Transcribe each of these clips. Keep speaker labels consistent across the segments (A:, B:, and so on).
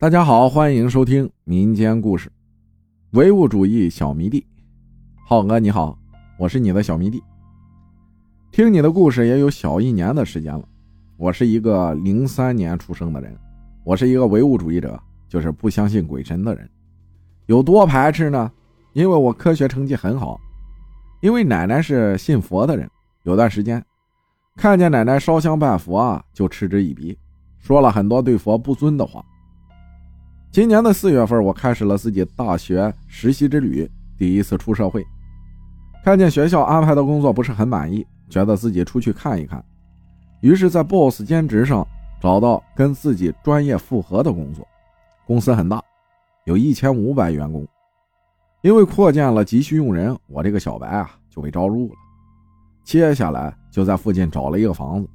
A: 大家好，欢迎收听民间故事，唯物主义小迷弟，浩哥你好，我是你的小迷弟。听你的故事也有小一年的时间了。我是一个零三年出生的人，我是一个唯物主义者，就是不相信鬼神的人。有多排斥呢？因为我科学成绩很好，因为奶奶是信佛的人，有段时间看见奶奶烧香拜佛啊，就嗤之以鼻，说了很多对佛不尊的话。今年的四月份，我开始了自己大学实习之旅，第一次出社会。看见学校安排的工作不是很满意，觉得自己出去看一看，于是，在 BOSS 兼职上找到跟自己专业符合的工作。公司很大，有一千五百员工。因为扩建了，急需用人，我这个小白啊就被招入了。接下来就在附近找了一个房子，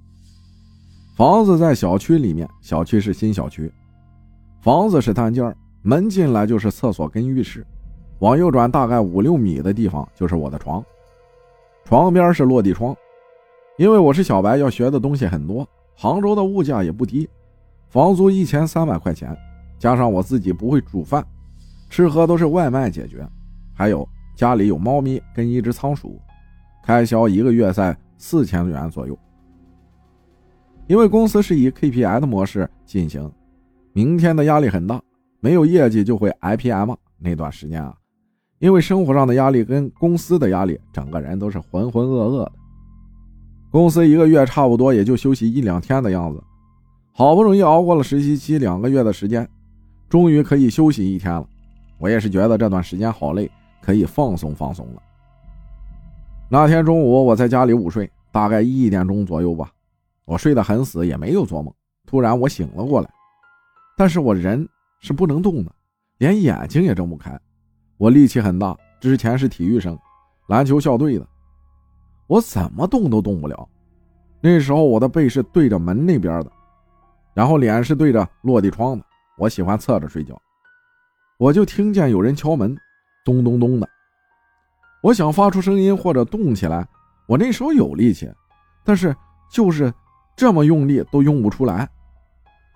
A: 房子在小区里面，小区是新小区。房子是单间门进来就是厕所跟浴室，往右转大概五六米的地方就是我的床，床边是落地窗。因为我是小白，要学的东西很多。杭州的物价也不低，房租一千三百块钱，加上我自己不会煮饭，吃喝都是外卖解决，还有家里有猫咪跟一只仓鼠，开销一个月在四千元左右。因为公司是以 KPI 的模式进行。明天的压力很大，没有业绩就会 IPM。那段时间啊，因为生活上的压力跟公司的压力，整个人都是浑浑噩噩的。公司一个月差不多也就休息一两天的样子，好不容易熬过了实习期两个月的时间，终于可以休息一天了。我也是觉得这段时间好累，可以放松放松了。那天中午我在家里午睡，大概一点钟左右吧，我睡得很死，也没有做梦。突然我醒了过来。但是我人是不能动的，连眼睛也睁不开。我力气很大，之前是体育生，篮球校队的，我怎么动都动不了。那时候我的背是对着门那边的，然后脸是对着落地窗的。我喜欢侧着睡觉，我就听见有人敲门，咚咚咚的。我想发出声音或者动起来，我那时候有力气，但是就是这么用力都用不出来。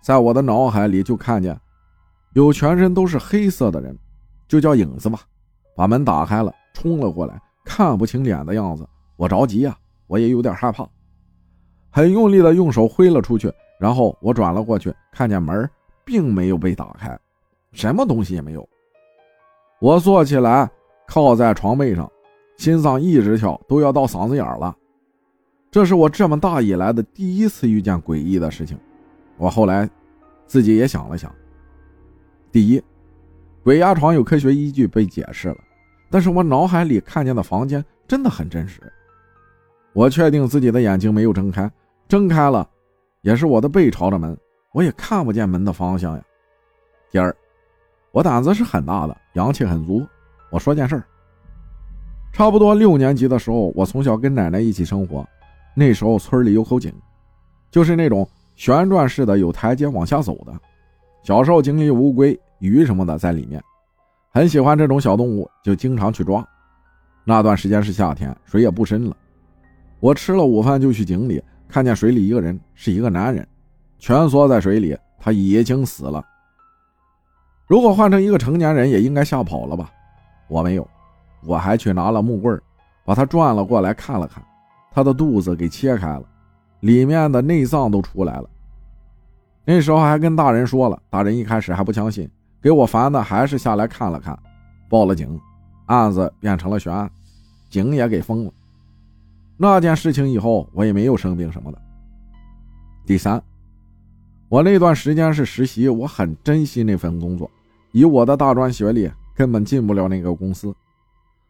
A: 在我的脑海里就看见有全身都是黑色的人，就叫影子吧，把门打开了，冲了过来，看不清脸的样子。我着急呀，我也有点害怕，很用力的用手挥了出去。然后我转了过去，看见门并没有被打开，什么东西也没有。我坐起来，靠在床背上，心脏一直跳，都要到嗓子眼了。这是我这么大以来的第一次遇见诡异的事情。我后来。自己也想了想。第一，鬼压床有科学依据被解释了，但是我脑海里看见的房间真的很真实。我确定自己的眼睛没有睁开，睁开了，也是我的背朝着门，我也看不见门的方向呀。第二，我胆子是很大的，阳气很足。我说件事儿，差不多六年级的时候，我从小跟奶奶一起生活，那时候村里有口井，就是那种。旋转式的有台阶往下走的，小时候经历乌龟、鱼什么的在里面，很喜欢这种小动物，就经常去抓。那段时间是夏天，水也不深了。我吃了午饭就去井里，看见水里一个人，是一个男人，蜷缩在水里，他已经死了。如果换成一个成年人，也应该吓跑了吧？我没有，我还去拿了木棍，把他转了过来看了看，他的肚子给切开了。里面的内脏都出来了。那时候还跟大人说了，大人一开始还不相信，给我烦的还是下来看了看，报了警，案子变成了悬案，井也给封了。那件事情以后，我也没有生病什么的。第三，我那段时间是实习，我很珍惜那份工作，以我的大专学历，根本进不了那个公司，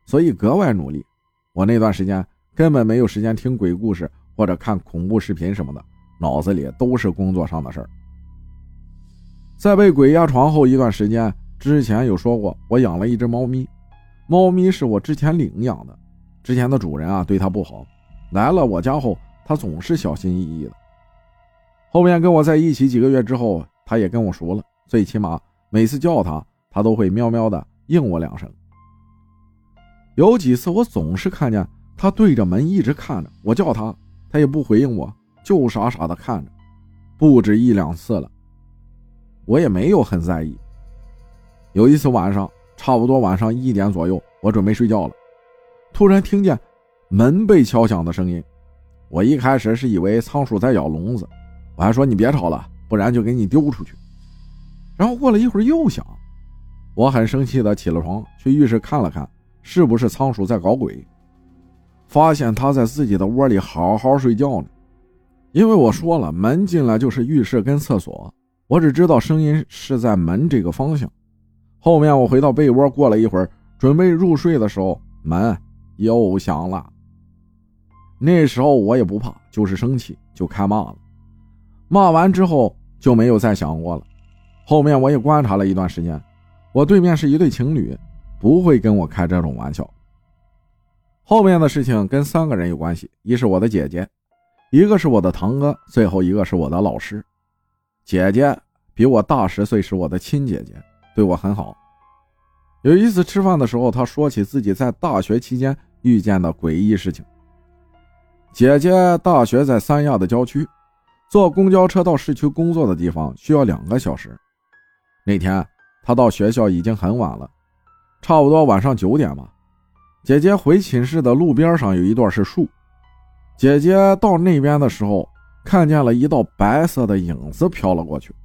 A: 所以格外努力。我那段时间根本没有时间听鬼故事。或者看恐怖视频什么的，脑子里都是工作上的事儿。在被鬼压床后一段时间，之前有说过，我养了一只猫咪，猫咪是我之前领养的，之前的主人啊对它不好，来了我家后，它总是小心翼翼的。后面跟我在一起几个月之后，它也跟我熟了，最起码每次叫它，它都会喵喵的应我两声。有几次我总是看见它对着门一直看着我叫它。他也不回应我，就傻傻的看着，不止一两次了。我也没有很在意。有一次晚上，差不多晚上一点左右，我准备睡觉了，突然听见门被敲响的声音。我一开始是以为仓鼠在咬笼子，我还说你别吵了，不然就给你丢出去。然后过了一会儿又响，我很生气的起了床，去浴室看了看，是不是仓鼠在搞鬼？发现他在自己的窝里好好睡觉呢。因为我说了，门进来就是浴室跟厕所，我只知道声音是在门这个方向。后面我回到被窝，过了一会儿准备入睡的时候，门又响了。那时候我也不怕，就是生气，就开骂了。骂完之后就没有再想过了。后面我也观察了一段时间，我对面是一对情侣，不会跟我开这种玩笑。后面的事情跟三个人有关系：一是我的姐姐，一个是我的堂哥，最后一个是我的老师。姐姐比我大十岁，是我的亲姐姐，对我很好。有一次吃饭的时候，她说起自己在大学期间遇见的诡异事情。姐姐大学在三亚的郊区，坐公交车到市区工作的地方需要两个小时。那天她到学校已经很晚了，差不多晚上九点吧。姐姐回寝室的路边上有一段是树，姐姐到那边的时候看见了一道白色的影子飘了过去。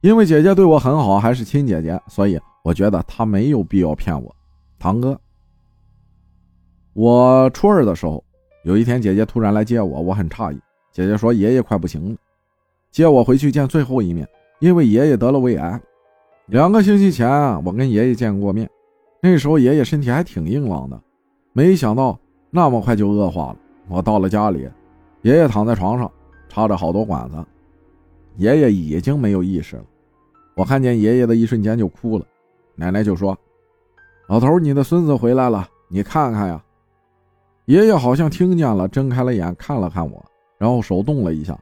A: 因为姐姐对我很好，还是亲姐姐，所以我觉得她没有必要骗我。堂哥，我初二的时候。有一天，姐姐突然来接我，我很诧异。姐姐说：“爷爷快不行了，接我回去见最后一面，因为爷爷得了胃癌。两个星期前，我跟爷爷见过面，那时候爷爷身体还挺硬朗的，没想到那么快就恶化了。我到了家里，爷爷躺在床上，插着好多管子，爷爷已经没有意识了。我看见爷爷的一瞬间就哭了，奶奶就说：‘老头，你的孙子回来了，你看看呀。’”爷爷好像听见了，睁开了眼看了看我，然后手动了一下，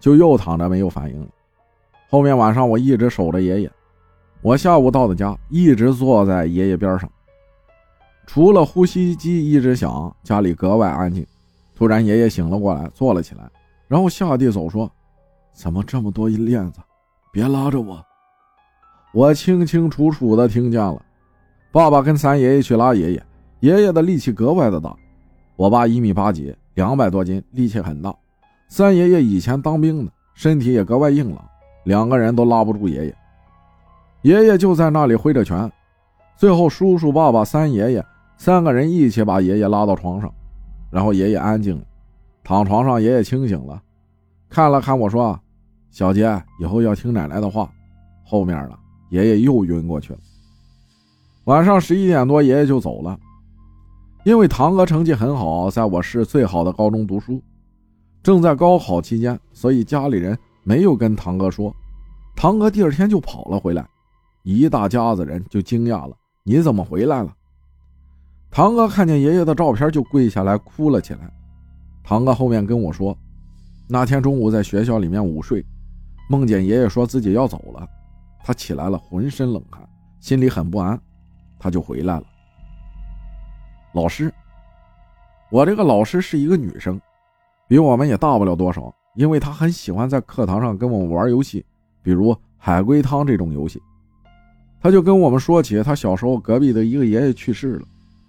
A: 就又躺着没有反应了。后面晚上我一直守着爷爷，我下午到的家，一直坐在爷爷边上，除了呼吸机一直响，家里格外安静。突然爷爷醒了过来，坐了起来，然后下地走，说：“怎么这么多链子？别拉着我。”我清清楚楚的听见了，爸爸跟三爷爷去拉爷爷，爷爷的力气格外的大。我爸一米八几，两百多斤，力气很大。三爷爷以前当兵的，身体也格外硬朗，两个人都拉不住爷爷。爷爷就在那里挥着拳。最后，叔叔、爸爸、三爷爷三个人一起把爷爷拉到床上，然后爷爷安静了，躺床上。爷爷清醒了，看了看我说：“小杰，以后要听奶奶的话。”后面了，爷爷又晕过去了。晚上十一点多，爷爷就走了。因为堂哥成绩很好，在我市最好的高中读书，正在高考期间，所以家里人没有跟堂哥说。堂哥第二天就跑了回来，一大家子人就惊讶了：“你怎么回来了？”堂哥看见爷爷的照片就跪下来哭了起来。堂哥后面跟我说，那天中午在学校里面午睡，梦见爷爷说自己要走了，他起来了，浑身冷汗，心里很不安，他就回来了。老师，我这个老师是一个女生，比我们也大不了多少。因为她很喜欢在课堂上跟我们玩游戏，比如海龟汤这种游戏。他就跟我们说起他小时候隔壁的一个爷爷去世了。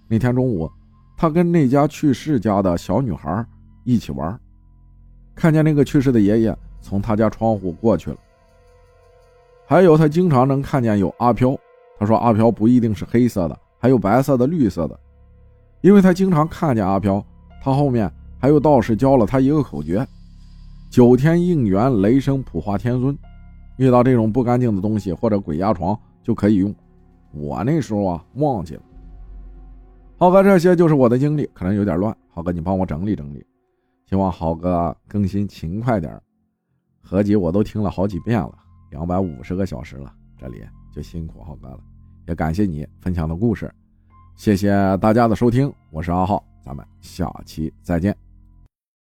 A: 那天中午，他跟那家去世家的小女孩一起玩，看见那个去世的爷爷从他家窗户过去了。还有，他经常能看见有阿飘。他说阿飘不一定是黑色的，还有白色的、绿色的。因为他经常看见阿飘，他后面还有道士教了他一个口诀：九天应元，雷声普化天尊。遇到这种不干净的东西或者鬼压床就可以用。我那时候啊忘记了。浩哥，这些就是我的经历，可能有点乱。浩哥，你帮我整理整理。希望浩哥更新勤快点合集我都听了好几遍了，两百五十个小时了，这里就辛苦浩哥了，也感谢你分享的故事。谢谢大家的收听，我是阿浩，咱们下期再见。